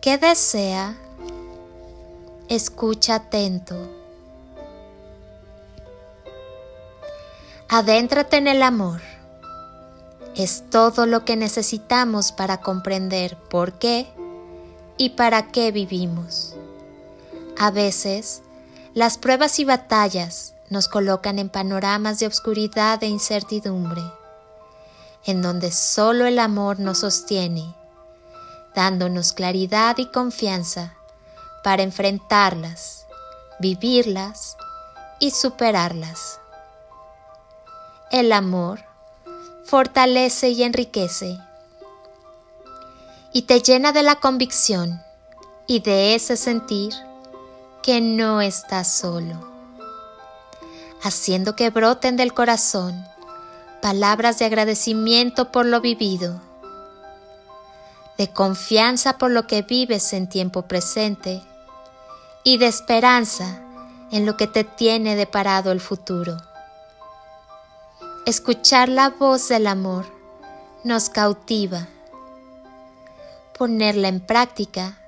¿qué desea? Escucha atento. Adéntrate en el amor. Es todo lo que necesitamos para comprender por qué y para qué vivimos. A veces, las pruebas y batallas nos colocan en panoramas de obscuridad e incertidumbre, en donde solo el amor nos sostiene, dándonos claridad y confianza para enfrentarlas, vivirlas y superarlas. El amor fortalece y enriquece y te llena de la convicción y de ese sentir que no estás solo, haciendo que broten del corazón palabras de agradecimiento por lo vivido, de confianza por lo que vives en tiempo presente y de esperanza en lo que te tiene deparado el futuro. Escuchar la voz del amor nos cautiva. Ponerla en práctica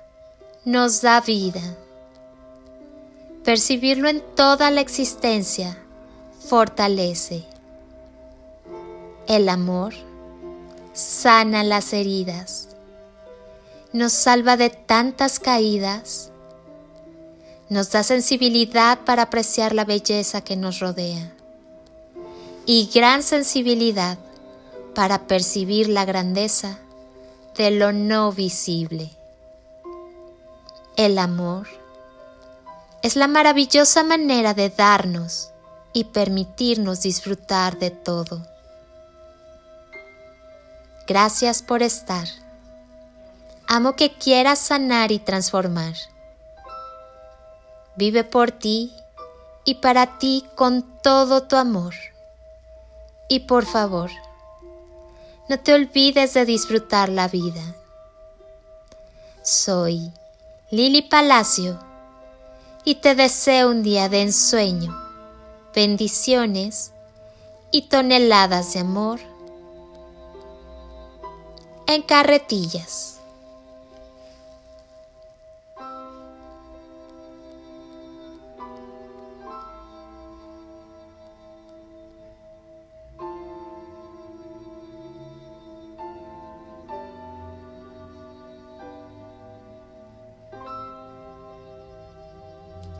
nos da vida. Percibirlo en toda la existencia fortalece. El amor sana las heridas, nos salva de tantas caídas, nos da sensibilidad para apreciar la belleza que nos rodea y gran sensibilidad para percibir la grandeza de lo no visible. El amor es la maravillosa manera de darnos y permitirnos disfrutar de todo. Gracias por estar. Amo que quieras sanar y transformar. Vive por ti y para ti con todo tu amor. Y por favor, no te olvides de disfrutar la vida. Soy Lili Palacio y te deseo un día de ensueño, bendiciones y toneladas de amor en carretillas.